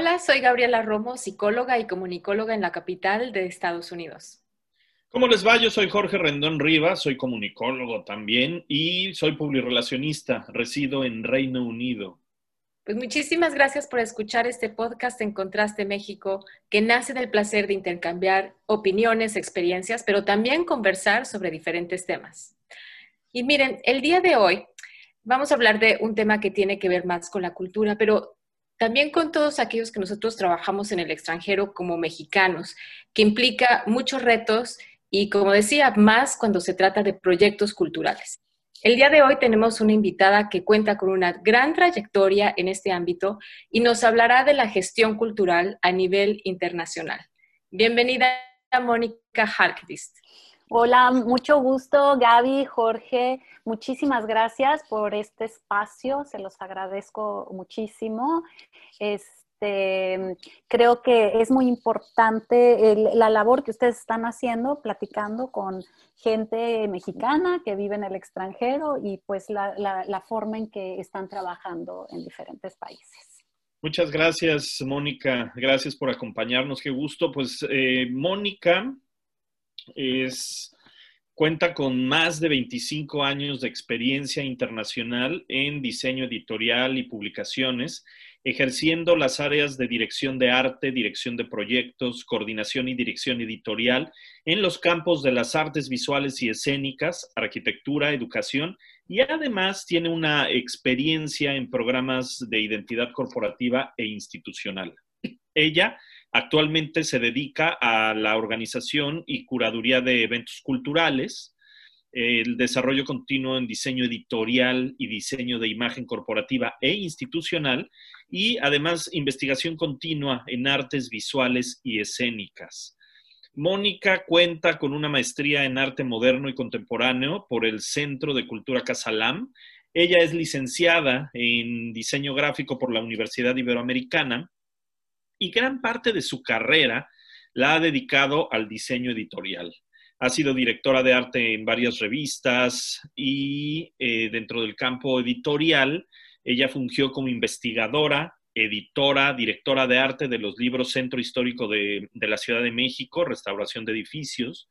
Hola, soy Gabriela Romo, psicóloga y comunicóloga en la capital de Estados Unidos. ¿Cómo les va? Yo soy Jorge Rendón Rivas, soy comunicólogo también y soy publirelacionista. Resido en Reino Unido. Pues muchísimas gracias por escuchar este podcast en Contraste México, que nace del placer de intercambiar opiniones, experiencias, pero también conversar sobre diferentes temas. Y miren, el día de hoy vamos a hablar de un tema que tiene que ver más con la cultura, pero también con todos aquellos que nosotros trabajamos en el extranjero como mexicanos, que implica muchos retos y, como decía, más cuando se trata de proyectos culturales. El día de hoy tenemos una invitada que cuenta con una gran trayectoria en este ámbito y nos hablará de la gestión cultural a nivel internacional. Bienvenida, Mónica Harkvist. Hola, mucho gusto, Gaby, Jorge. Muchísimas gracias por este espacio, se los agradezco muchísimo. Este, creo que es muy importante la labor que ustedes están haciendo, platicando con gente mexicana que vive en el extranjero y pues la, forma en que están trabajando en diferentes países. Muchas gracias, Mónica. Gracias por acompañarnos. Qué gusto. Pues, eh, Mónica es, cuenta con más de 25 años de experiencia internacional en diseño editorial y publicaciones, ejerciendo las áreas de dirección de arte, dirección de proyectos, coordinación y dirección editorial en los campos de las artes visuales y escénicas, arquitectura, educación y además tiene una experiencia en programas de identidad corporativa e institucional. Ella Actualmente se dedica a la organización y curaduría de eventos culturales, el desarrollo continuo en diseño editorial y diseño de imagen corporativa e institucional y además investigación continua en artes visuales y escénicas. Mónica cuenta con una maestría en arte moderno y contemporáneo por el Centro de Cultura Casalam. Ella es licenciada en diseño gráfico por la Universidad Iberoamericana y gran parte de su carrera la ha dedicado al diseño editorial. Ha sido directora de arte en varias revistas y eh, dentro del campo editorial, ella fungió como investigadora, editora, directora de arte de los libros Centro Histórico de, la Ciudad de México, Restauración de Edificios,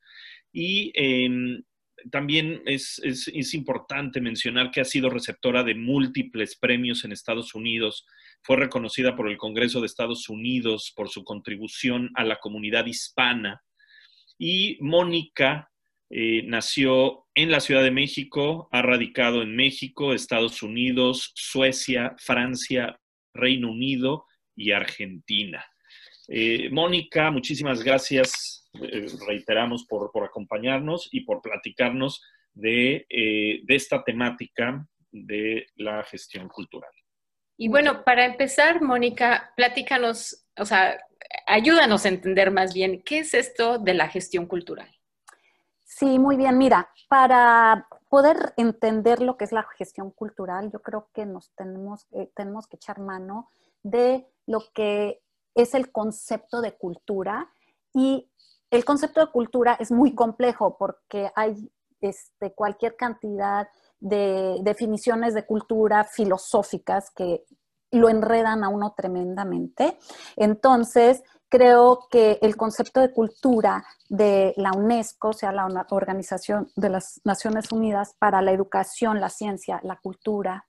y em, también es, importante mencionar que ha sido receptora de múltiples premios en Estados Unidos fue reconocida por el Congreso de Estados Unidos por su contribución a la comunidad hispana. Y Mónica eh, nació en la Ciudad de México, ha radicado en México, Estados Unidos, Suecia, Francia, Reino Unido y Argentina. Eh, Mónica, muchísimas gracias, eh, reiteramos, por, acompañarnos y por platicarnos de esta temática de la gestión cultural. Y bueno, para empezar, Mónica, platícanos, o sea, ayúdanos a entender más bien qué es esto de la gestión cultural. Sí, muy bien. Mira, para poder entender lo que es la gestión cultural, yo creo que nos tenemos, eh, tenemos que echar mano de lo que es el concepto de cultura y el concepto de cultura es muy complejo porque hay este, cualquier cantidad de definiciones de cultura filosóficas que lo enredan a uno tremendamente. Entonces, creo que el concepto de cultura de la UNESCO, o sea, la Organización de las Naciones Unidas para la Educación, la Ciencia, la Cultura,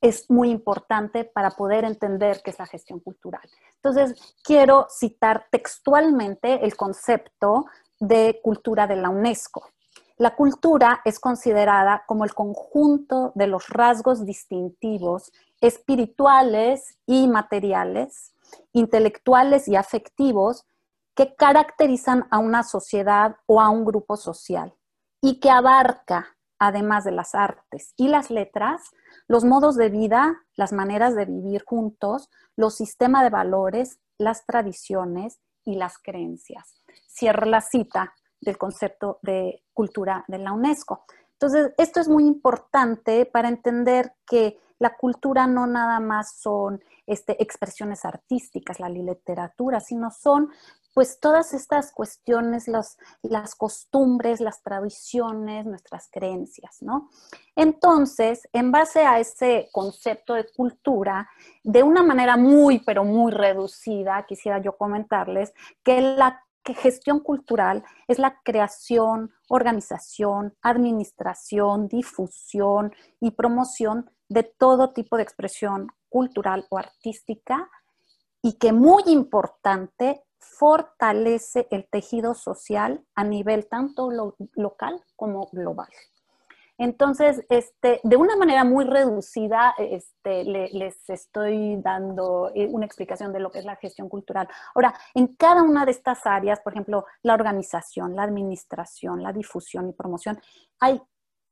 es muy importante para poder entender qué es la gestión cultural. Entonces, quiero citar textualmente el concepto de cultura de la UNESCO. La cultura es considerada como el conjunto de los rasgos distintivos espirituales y materiales, intelectuales y afectivos que caracterizan a una sociedad o a un grupo social y que abarca, además de las artes y las letras, los modos de vida, las maneras de vivir juntos, los sistemas de valores, las tradiciones y las creencias. Cierra la cita del concepto de cultura de la UNESCO. Entonces, esto es muy importante para entender que la cultura no nada más son este, expresiones artísticas, la literatura, sino son pues todas estas cuestiones, las costumbres, las tradiciones, nuestras creencias, ¿no? Entonces, en base a ese concepto de cultura, de una manera muy, pero muy reducida, quisiera yo comentarles que la gestión cultural es la creación, organización, administración, difusión y promoción de todo tipo de expresión cultural o artística y que muy importante fortalece el tejido social a nivel tanto local como global. Entonces, este, de una manera muy reducida, este, les estoy dando eh, una explicación de lo que es la gestión cultural. Ahora, en cada una de estas áreas, por ejemplo, la organización, la administración, la difusión y promoción, hay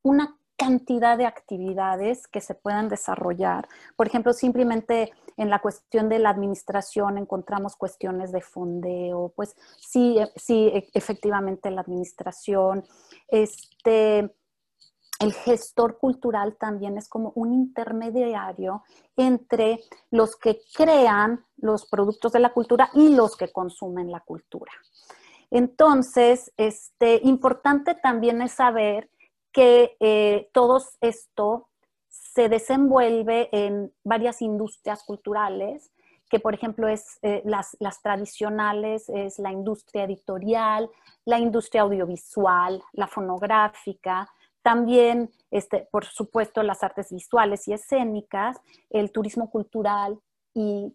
una cantidad de actividades que se puedan desarrollar. Por ejemplo, simplemente en la cuestión de la administración encontramos cuestiones de fondeo, pues sí, sí, e, efectivamente la administración, este, el gestor cultural también es como un intermediario entre los que crean los productos de la cultura y los que consumen la cultura. Entonces, este, importante también es saber que eh, todo esto se desenvuelve en varias industrias culturales, que por ejemplo es eh, las, tradicionales, es la industria editorial, la industria audiovisual, la fonográfica, también, este, por supuesto, las artes visuales y escénicas, el turismo cultural y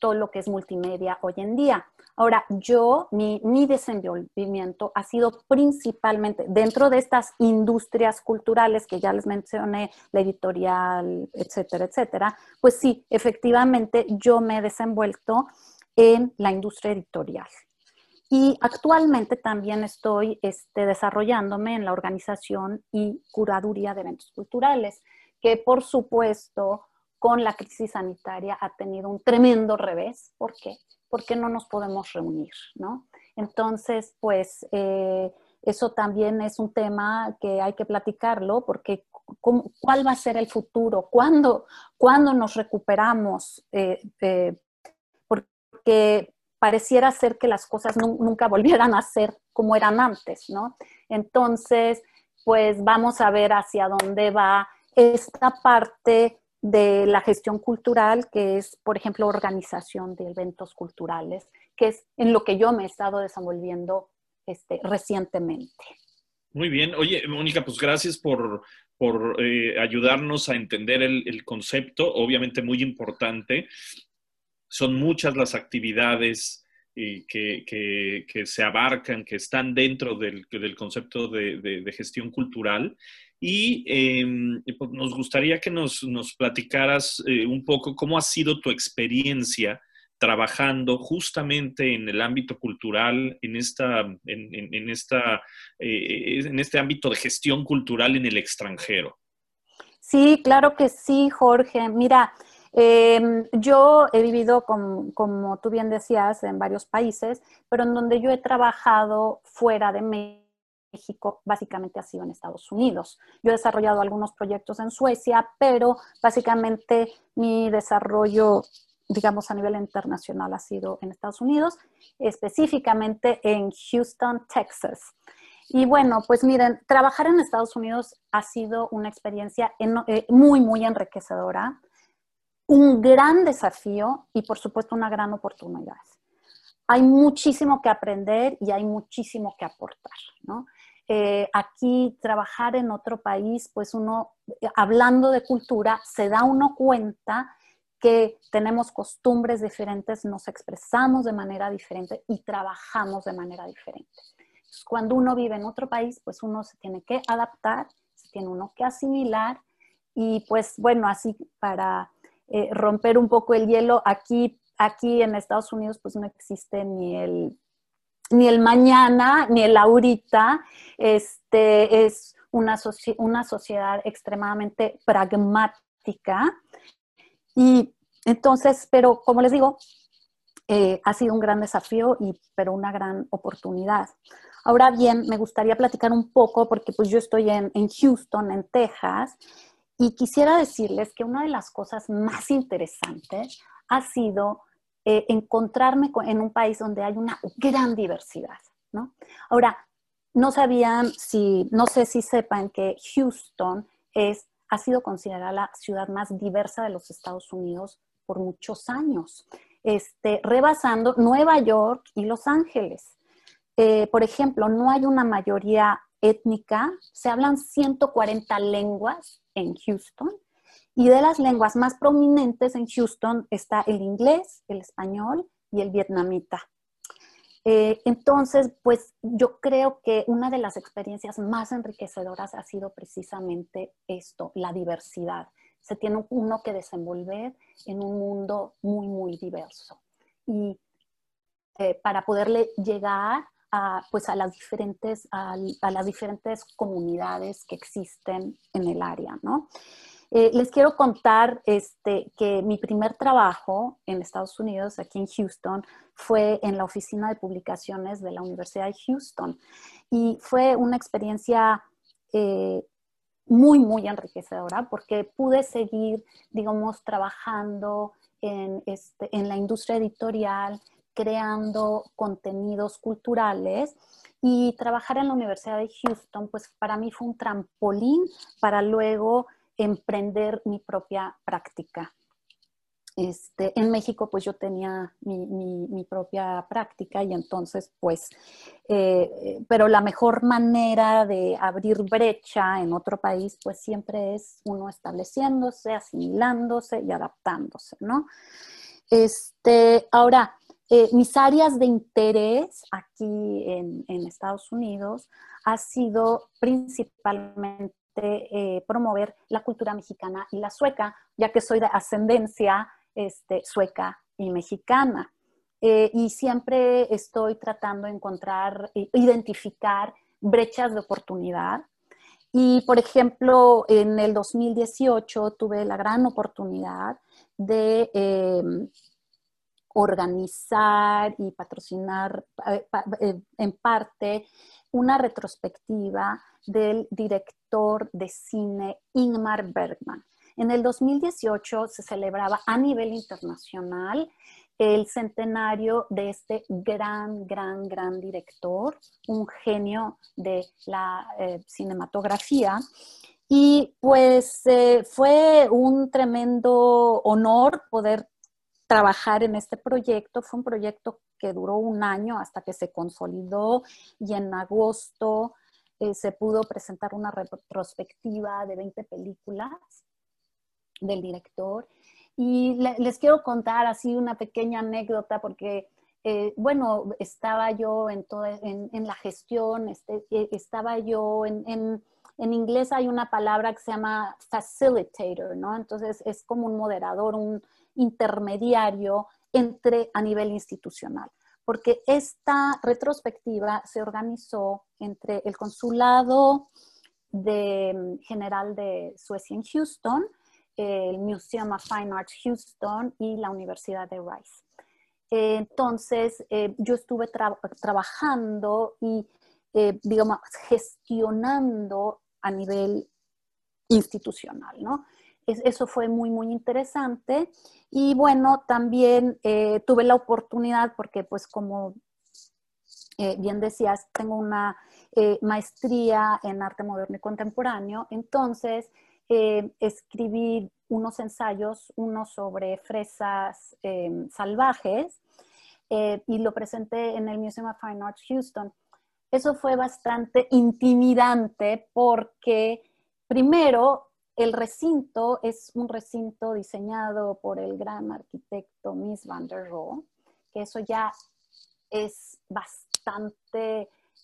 todo lo que es multimedia hoy en día. Ahora, yo, mi, mi desenvolvimiento ha sido principalmente dentro de estas industrias culturales que ya les mencioné, la editorial, etcétera, etcétera, pues sí, efectivamente yo me he desenvuelto en la industria editorial. Y actualmente también estoy este, desarrollándome en la organización y curaduría de eventos culturales, que por supuesto con la crisis sanitaria ha tenido un tremendo revés. ¿Por qué? ¿por qué no nos podemos reunir? ¿no? Entonces, pues eh, eso también es un tema que hay que platicarlo porque ¿cuál va a ser el futuro? ¿Cuándo, nos recuperamos? Eh, eh, porque pareciera ser que las cosas nunca volvieran a ser como eran antes, ¿no? Entonces, pues vamos a ver hacia dónde va esta parte de la gestión cultural, que es, por ejemplo, organización de eventos culturales, que es en lo que yo me he estado desenvolviendo este, recientemente. Muy bien. Oye, Mónica, pues gracias por, eh, ayudarnos a entender el, concepto, obviamente muy importante. Son muchas las actividades eh, que, se abarcan, que están dentro del, concepto de, gestión cultural. Y pues, nos gustaría que nos, platicaras eh, un poco cómo ha sido tu experiencia trabajando justamente en el ámbito cultural, en, esta, en, esta, eh, en este ámbito de gestión cultural en el extranjero. Sí, claro que sí, Jorge. Mira, em, yo he vivido, como tú bien decías, en varios países, pero en donde yo he trabajado fuera de México México básicamente ha sido en Estados Unidos. Yo he desarrollado algunos proyectos en Suecia, pero básicamente mi desarrollo, digamos, a nivel internacional ha sido en Estados Unidos, específicamente en Houston, Texas. Y bueno, pues miren, trabajar en Estados Unidos ha sido una experiencia eh, muy, muy enriquecedora, un gran desafío y por supuesto una gran oportunidad hay muchísimo que aprender y hay muchísimo que aportar, ¿no? Eh, aquí trabajar en otro país, pues uno, hablando de cultura, se da uno cuenta que tenemos costumbres diferentes, nos expresamos de manera diferente y trabajamos de manera diferente. cuando uno vive en otro país, pues uno se tiene que adaptar, se tiene uno que asimilar y pues bueno, así para eh, romper un poco el hielo, aquí, aquí en Estados Unidos pues no existe ni el ni el mañana, ni el ahorita, este, es una, una sociedad extremadamente pragmática. Y entonces, pero como les digo, eh, ha sido un gran desafío, y, pero una gran oportunidad. Ahora bien, me gustaría platicar un poco, porque pues yo estoy en, en Houston, en Texas, y quisiera decirles que una de las cosas más interesantes ha sido eh, encontrarme en un país donde hay una gran diversidad, ¿no? Ahora, no sabían si, no sé si sepan que Houston es, ha sido considerada la ciudad más diversa de los Estados Unidos por muchos años, este, rebasando Nueva York y Los Ángeles. Eh, por ejemplo, no hay una mayoría étnica, se hablan 140 lenguas en Houston y de las lenguas más prominentes en Houston está el inglés, el español y el vietnamita. Eh, entonces, pues yo creo que una de las experiencias más enriquecedoras ha sido precisamente esto, la diversidad. Se tiene uno que desenvolver en un mundo muy, muy diverso. Y eh, para poderle llegar a, pues a, las diferentes, a, a, las diferentes comunidades que existen en el área, ¿no? Eh, les quiero contar este, que mi primer trabajo en Estados Unidos, aquí en Houston, fue en la oficina de publicaciones de la Universidad de Houston. Y fue una experiencia eh, muy, muy enriquecedora porque pude seguir, digamos, trabajando en, este, en la industria editorial, creando contenidos culturales y trabajar en la Universidad de Houston, pues para mí fue un trampolín para luego emprender mi propia práctica. Este, en México pues yo tenía mi, propia práctica y entonces pues, eh, pero la mejor manera de abrir brecha en otro país pues siempre es uno estableciéndose, asimilándose y adaptándose, ¿no? Este, ahora, eh, mis áreas de interés aquí en, en Estados Unidos ha sido principalmente eh, promover la cultura mexicana y la sueca, ya que soy de ascendencia este, sueca y mexicana. Eh, y siempre estoy tratando de encontrar, identificar brechas de oportunidad. Y, por ejemplo, en el 2018 tuve la gran oportunidad de em, organizar y patrocinar eh, en parte una retrospectiva del director de cine Ingmar Bergman. En el 2018 se celebraba a nivel internacional el centenario de este gran, gran, gran director, un genio de la eh, cinematografía. Y pues eh, fue un tremendo honor poder trabajar en este proyecto. Fue un proyecto que duró un año hasta que se consolidó y en agosto eh, se pudo presentar una retrospectiva de 20 películas del director. Y les quiero contar así una pequeña anécdota porque, eh, bueno, estaba yo en, en, la gestión, este, eh, estaba yo en, en, inglés hay una palabra que se llama facilitator, ¿no? Entonces es como un moderador, un intermediario entre a nivel institucional porque esta retrospectiva se organizó entre el Consulado de, General de Suecia en Houston, el Museum of Fine Arts Houston y la Universidad de Rice. Entonces, eh, yo estuve trabajando y, eh, digamos, gestionando a nivel institucional, ¿no? eso fue muy, muy interesante. Y bueno, también eh, tuve la oportunidad, porque pues como eh, bien decías, tengo una eh, maestría en arte moderno y contemporáneo, entonces escribí unos ensayos, uno sobre fresas salvajes, y lo presenté en el Museum of Fine Arts Houston. Eso fue bastante intimidante porque primero el recinto es un recinto diseñado por el gran arquitecto Miss van der Rohe, que eso ya es bastante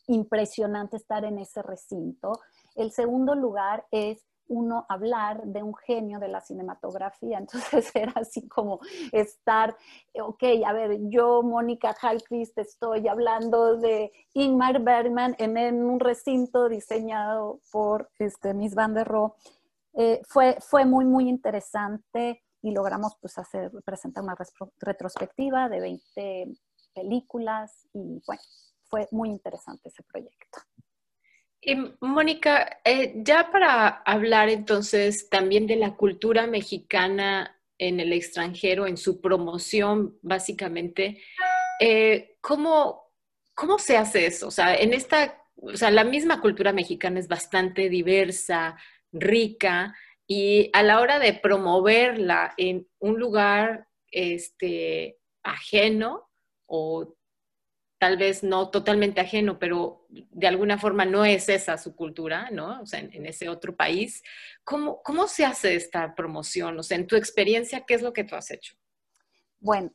impresionante estar en ese recinto. El segundo lugar es uno hablar de un genio de la cinematografía. Entonces era así como estar, ok, a ver, yo, Mónica Halquist, estoy hablando de Ingmar Bergman en, un recinto diseñado por este, Miss Van der Rohe. Eh, fue, fue muy, muy interesante y logramos pues hacer, presentar una retrospectiva de 20 películas y bueno, fue muy interesante ese proyecto. Y Mónica, eh, ya para hablar entonces también de la cultura mexicana en el extranjero, en su promoción básicamente, eh, ¿cómo, ¿cómo se hace eso? O sea, en esta, o sea, la misma cultura mexicana es bastante diversa, rica, y a la hora de promoverla en un lugar este, ajeno o tal vez no totalmente ajeno, pero de alguna forma no es esa su cultura, ¿no? O sea, en, ese otro país. ¿Cómo, ¿Cómo se hace esta promoción? O sea, en tu experiencia, ¿qué es lo que tú has hecho? Bueno,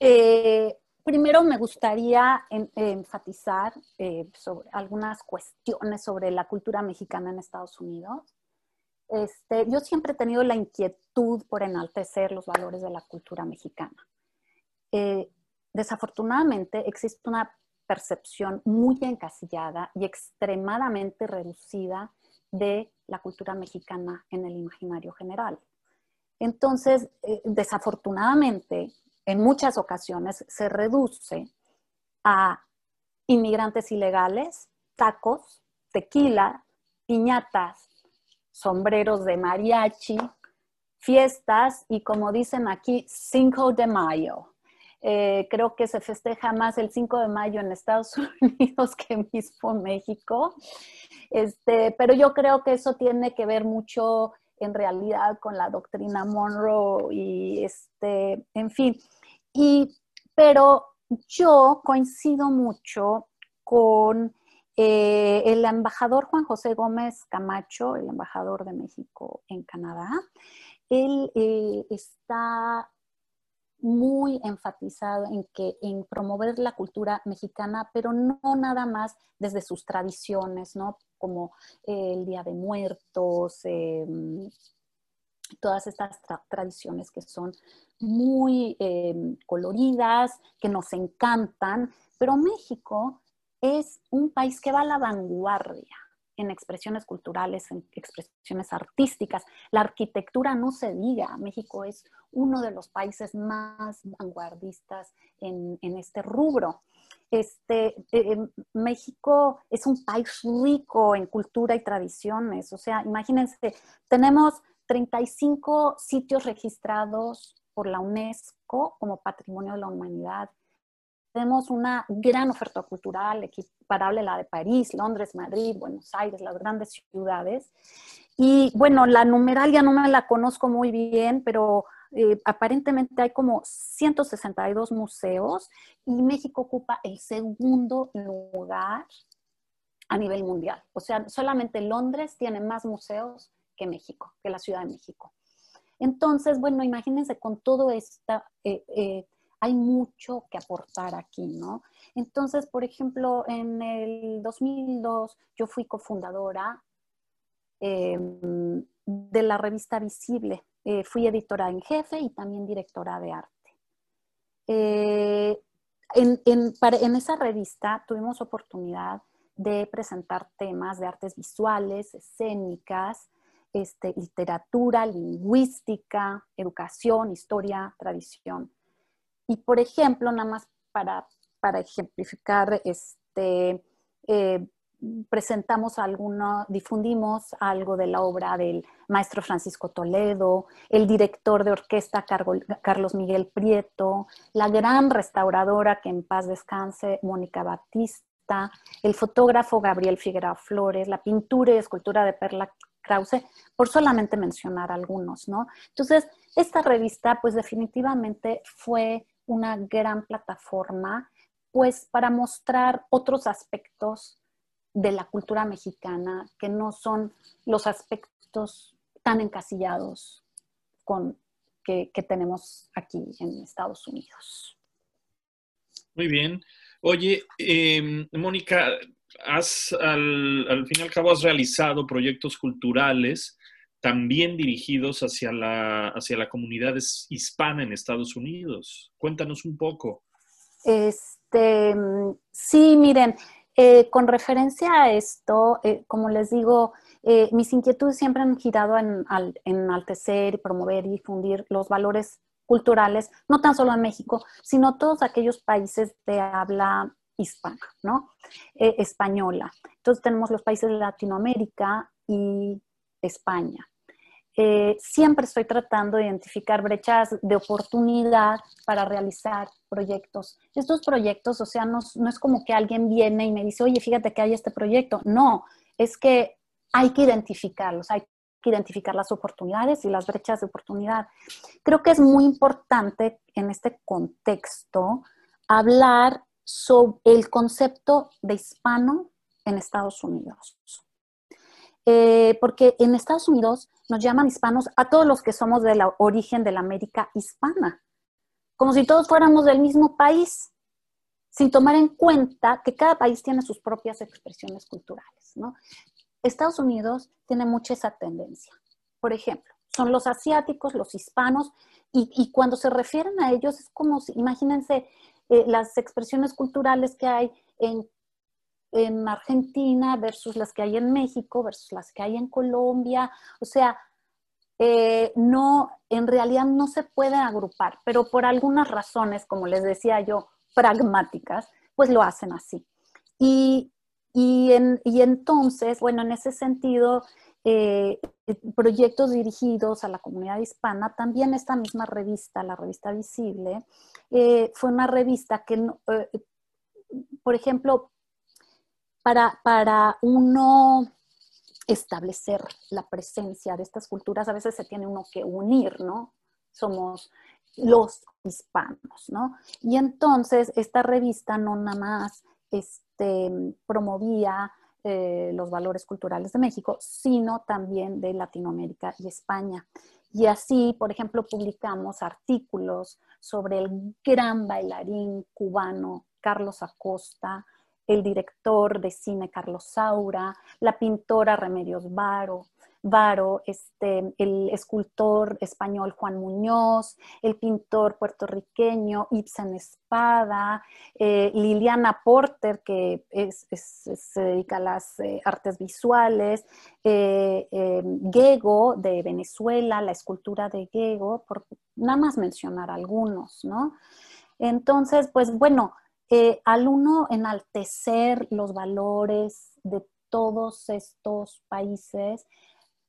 eh, primero me gustaría enfatizar eh, sobre algunas cuestiones sobre la cultura mexicana en Estados Unidos. Este, yo siempre he tenido la inquietud por enaltecer los valores de la cultura mexicana. Eh, desafortunadamente existe una percepción muy encasillada y extremadamente reducida de la cultura mexicana en el imaginario general. Entonces, eh, desafortunadamente, en muchas ocasiones se reduce a inmigrantes ilegales, tacos, tequila, piñatas, sombreros de mariachi, fiestas y como dicen aquí, 5 de mayo. Eh, creo que se festeja más el 5 de mayo en Estados Unidos que mismo México. Este, pero yo creo que eso tiene que ver mucho en realidad con la doctrina Monroe y este, en fin. Y, pero yo coincido mucho con eh, el embajador Juan José Gómez Camacho, el embajador de México en Canadá, él eh, está muy enfatizado en que en promover la cultura mexicana, pero no nada más desde sus tradiciones, ¿no? Como el Día de Muertos, em, todas estas tradiciones que son muy em, coloridas, que nos encantan, pero México es un país que va a la vanguardia en expresiones culturales, en expresiones artísticas. La arquitectura no se diga, México es uno de los países más vanguardistas en, este rubro. Este, eh, México es un país rico en cultura y tradiciones, o sea, imagínense, tenemos 35 sitios registrados por la UNESCO como Patrimonio de la Humanidad, tenemos una gran oferta cultural equiparable a la de París, Londres, Madrid, Buenos Aires, las grandes ciudades. Y bueno, la numeral ya no me la conozco muy bien, pero eh, aparentemente hay como 162 museos y México ocupa el segundo lugar a nivel mundial. O sea, solamente Londres tiene más museos que México, que la Ciudad de México. Entonces, bueno, imagínense con todo esta... Eh, eh, hay mucho que aportar aquí, ¿no? Entonces, por ejemplo, en el 2002 yo fui cofundadora em, de la revista Visible. Eh, fui editora en jefe y también directora de arte. Eh, en, esa revista tuvimos oportunidad de presentar temas de artes visuales, escénicas, este, literatura, lingüística, educación, historia, tradición. Y por ejemplo, nada más para, para ejemplificar, este, eh, presentamos alguno, difundimos algo de la obra del maestro Francisco Toledo, el director de orquesta Carlos Miguel Prieto, la gran restauradora que en paz descanse, Mónica Batista, el fotógrafo Gabriel Figueroa Flores, la pintura y escultura de Perla Krause, por solamente mencionar algunos, ¿no? Entonces, esta revista, pues definitivamente fue una gran plataforma, pues para mostrar otros aspectos de la cultura mexicana que no son los aspectos tan encasillados con, que, tenemos aquí en Estados Unidos. Muy bien. Oye, em, Mónica, has, al, al fin y al cabo has realizado proyectos culturales también dirigidos hacia la, hacia la comunidad hispana en Estados Unidos. Cuéntanos un poco. Este, sí, miren, eh, con referencia a esto, eh, como les digo, eh, mis inquietudes siempre han girado en, en enaltecer, promover y difundir los valores culturales, no tan solo en México, sino todos aquellos países de habla hispana, ¿no? española. Entonces tenemos los países de Latinoamérica y España. Eh, siempre estoy tratando de identificar brechas de oportunidad para realizar proyectos. Estos proyectos, o sea, no, es como que alguien viene y me dice, oye, fíjate que hay este proyecto. No, es que hay que identificarlos, hay que identificar las oportunidades y las brechas de oportunidad. Creo que es muy importante en este contexto hablar sobre el concepto de hispano en Estados Unidos. Eh, porque en Estados Unidos nos llaman hispanos a todos los que somos del origen de la América hispana, como si todos fuéramos del mismo país, sin tomar en cuenta que cada país tiene sus propias expresiones culturales. Estados Unidos tiene mucha esa tendencia. Por ejemplo, son los asiáticos, los hispanos, y, cuando se refieren a ellos es como, si, imagínense eh, las expresiones culturales que hay en en Argentina versus las que hay en México, versus las que hay en Colombia. O sea, eh, no, en realidad no se puede agrupar, pero por algunas razones, como les decía yo, pragmáticas, pues lo hacen así. Y, entonces, bueno, en ese sentido, eh, proyectos dirigidos a la comunidad hispana, también esta misma revista, la revista Visible, eh, fue una revista que, por ejemplo, para, uno establecer la presencia de estas culturas, a veces se tiene uno que unir, ¿no? Somos los hispanos, ¿no? Y entonces esta revista no nada más este, promovía eh, los valores culturales de México, sino también de Latinoamérica y España. Y así, por ejemplo, publicamos artículos sobre el gran bailarín cubano Carlos Acosta, el director de cine Carlos Saura, la pintora Remedios Varo, este, el escultor español Juan Muñoz, el pintor puertorriqueño Ibsen Espada, eh, Liliana Porter, que se dedica a las eh, artes visuales, eh, Gego de Venezuela, la escultura de Gego, por nada más mencionar algunos, ¿no? Entonces, pues bueno, eh, al uno enaltecer los valores de todos estos países,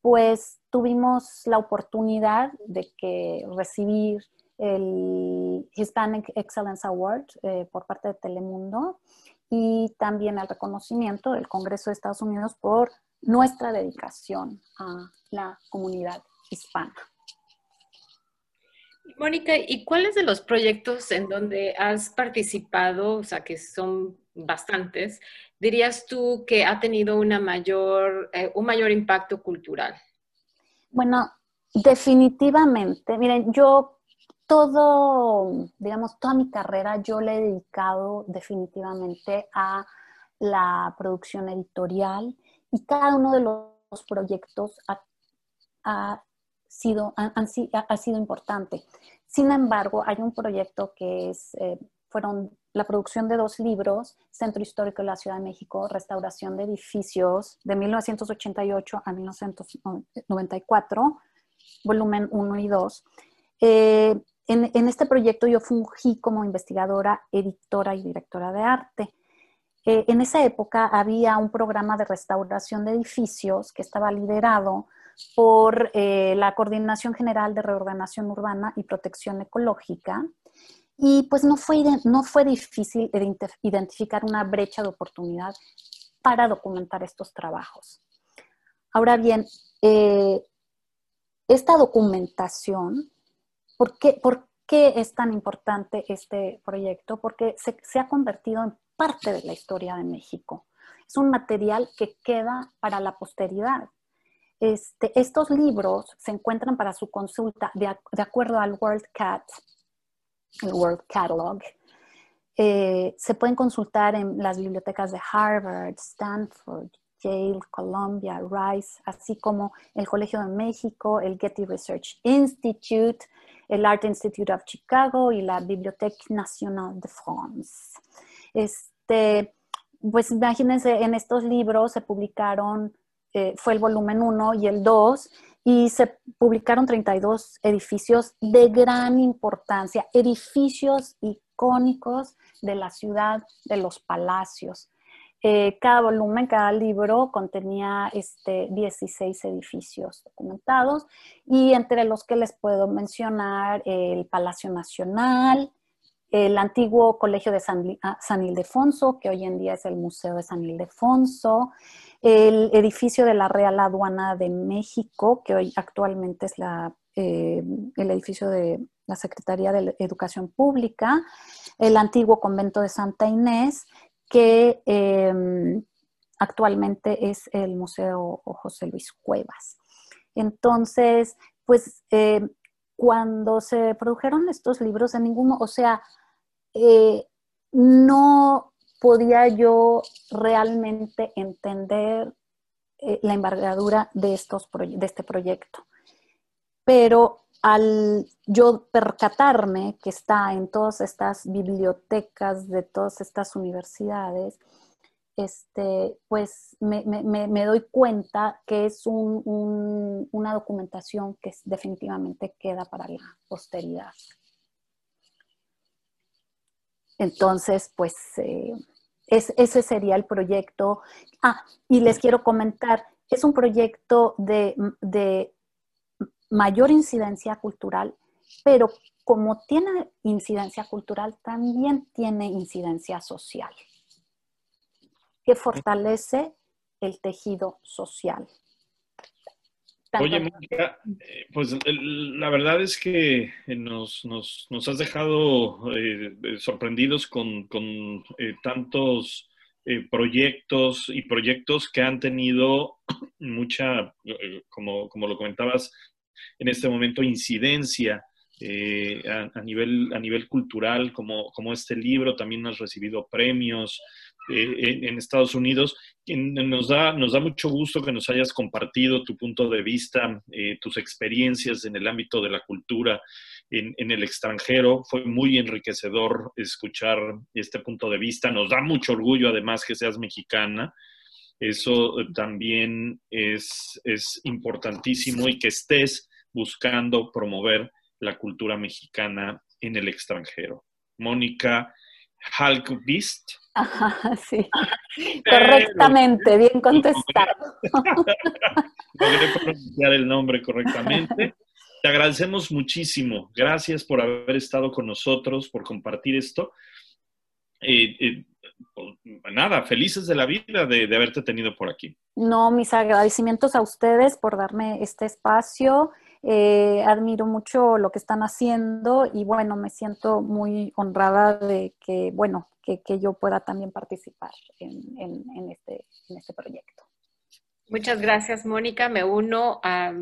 pues tuvimos la oportunidad de que recibir el Hispanic Excellence Award eh, por parte de Telemundo y también el reconocimiento del Congreso de Estados Unidos por nuestra dedicación a la comunidad hispana. Mónica, ¿y cuáles de los proyectos en donde has participado, o sea, que son bastantes, dirías tú que ha tenido una mayor, eh, un mayor impacto cultural? Bueno, definitivamente. Miren, yo todo, digamos, toda mi carrera yo le he dedicado definitivamente a la producción editorial y cada uno de los proyectos ha sido, ha sido importante. Sin embargo, hay un proyecto que es, eh, fueron la producción de dos libros, Centro Histórico de la Ciudad de México, Restauración de Edificios, de 1988 a 1994, volumen 1 y 2. Eh, en, este proyecto yo fungí como investigadora, editora y directora de arte. Eh, en esa época había un programa de restauración de edificios que estaba liderado por eh, la Coordinación General de Reordenación Urbana y Protección Ecológica. Y pues no fue, no fue difícil identificar una brecha de oportunidad para documentar estos trabajos. Ahora bien, eh, esta documentación, ¿por qué, ¿por qué, es tan importante este proyecto? Porque se, se ha convertido en parte de la historia de México. Es un material que queda para la posteridad. Este, estos libros se encuentran para su consulta de, acuerdo al World Cat, el World Catalog. Eh, se pueden consultar en las bibliotecas de Harvard, Stanford, Yale, Columbia, Rice, así como el Colegio de México, el Getty Research Institute, el Art Institute of Chicago y la Bibliothèque Nationale de France. Este, pues imagínense, en estos libros se publicaron, eh, fue el volumen 1 y el 2, y se publicaron 32 edificios de gran importancia, edificios icónicos de la ciudad, de los palacios. Eh, cada volumen, cada libro contenía este, 16 edificios documentados y entre los que les puedo mencionar el Palacio Nacional, el antiguo Colegio de San, ah, San, Ildefonso, que hoy en día es el Museo de San Ildefonso, el edificio de la Real Aduana de México, que hoy actualmente es la, eh, el edificio de la Secretaría de Educación Pública, el antiguo convento de Santa Inés, que em, actualmente es el Museo José Luis Cuevas. Entonces, pues em, cuando se produjeron estos libros, en ninguno, o sea, eh, no podía yo realmente entender eh, la envergadura de, estos de este proyecto. Pero al yo percatarme que está en todas estas bibliotecas de todas estas universidades, este, pues me, doy cuenta que es una documentación que definitivamente queda para la posteridad. Entonces, pues eh, ese sería el proyecto. Ah, y les quiero comentar, es un proyecto de mayor incidencia cultural, pero como tiene incidencia cultural, también tiene incidencia social, que fortalece el tejido social. Oye, Mónica, eh, pues la verdad es que nos, has dejado eh, sorprendidos con, eh, tantos proyectos y proyectos que han tenido mucha, como, como lo comentabas, en este momento incidencia eh, a, nivel, a nivel cultural, como, como este libro, también has recibido premios eh, en, Estados Unidos. Nos da, nos da mucho gusto que nos hayas compartido tu punto de vista, eh, tus experiencias en el ámbito de la cultura en, en, el extranjero. Fue muy enriquecedor escuchar este punto de vista. Nos da mucho orgullo además que seas mexicana. Eso también es, es importantísimo y que estés buscando promover la cultura mexicana en el extranjero. Mónica Halkvist. Ajá, sí. correctamente, bien contestado. Logré pronunciar el nombre correctamente. Te agradecemos muchísimo. Gracias por haber estado con nosotros, por compartir esto. Eh, eh, pues, nada, felices de la vida de, de haberte tenido por aquí. No, mis agradecimientos a ustedes por darme este espacio eh, admiro mucho lo que están haciendo y bueno, me siento muy honrada de que, bueno, que, yo pueda también participar en, este, este, proyecto. Muchas gracias, Mónica. Me uno a,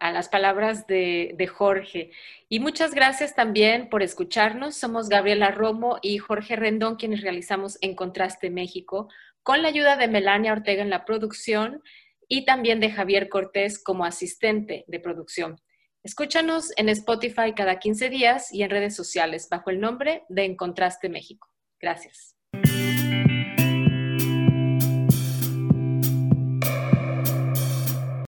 las palabras de, de, Jorge. Y muchas gracias también por escucharnos. Somos Gabriela Romo y Jorge Rendón quienes realizamos En Contraste México con la ayuda de Melania Ortega en la producción y también de Javier Cortés como asistente de producción. Escúchanos en Spotify cada 15 días y en redes sociales bajo el nombre de Encontraste México. Gracias.